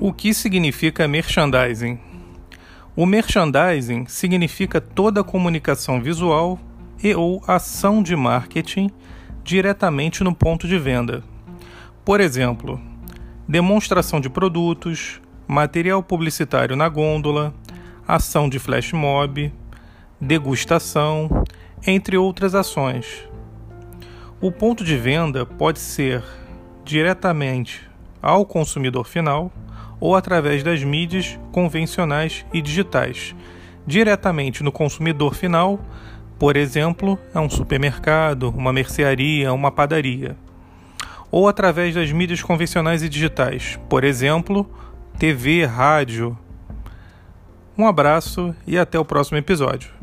O que significa merchandising? O merchandising significa toda comunicação visual e ou ação de marketing diretamente no ponto de venda. Por exemplo, demonstração de produtos, material publicitário na gôndola, ação de flash mob, degustação, entre outras ações. O ponto de venda pode ser diretamente ao consumidor final ou através das mídias convencionais e digitais, diretamente no consumidor final, por exemplo, é um supermercado, uma mercearia, uma padaria, ou através das mídias convencionais e digitais, por exemplo, TV, rádio. Um abraço e até o próximo episódio.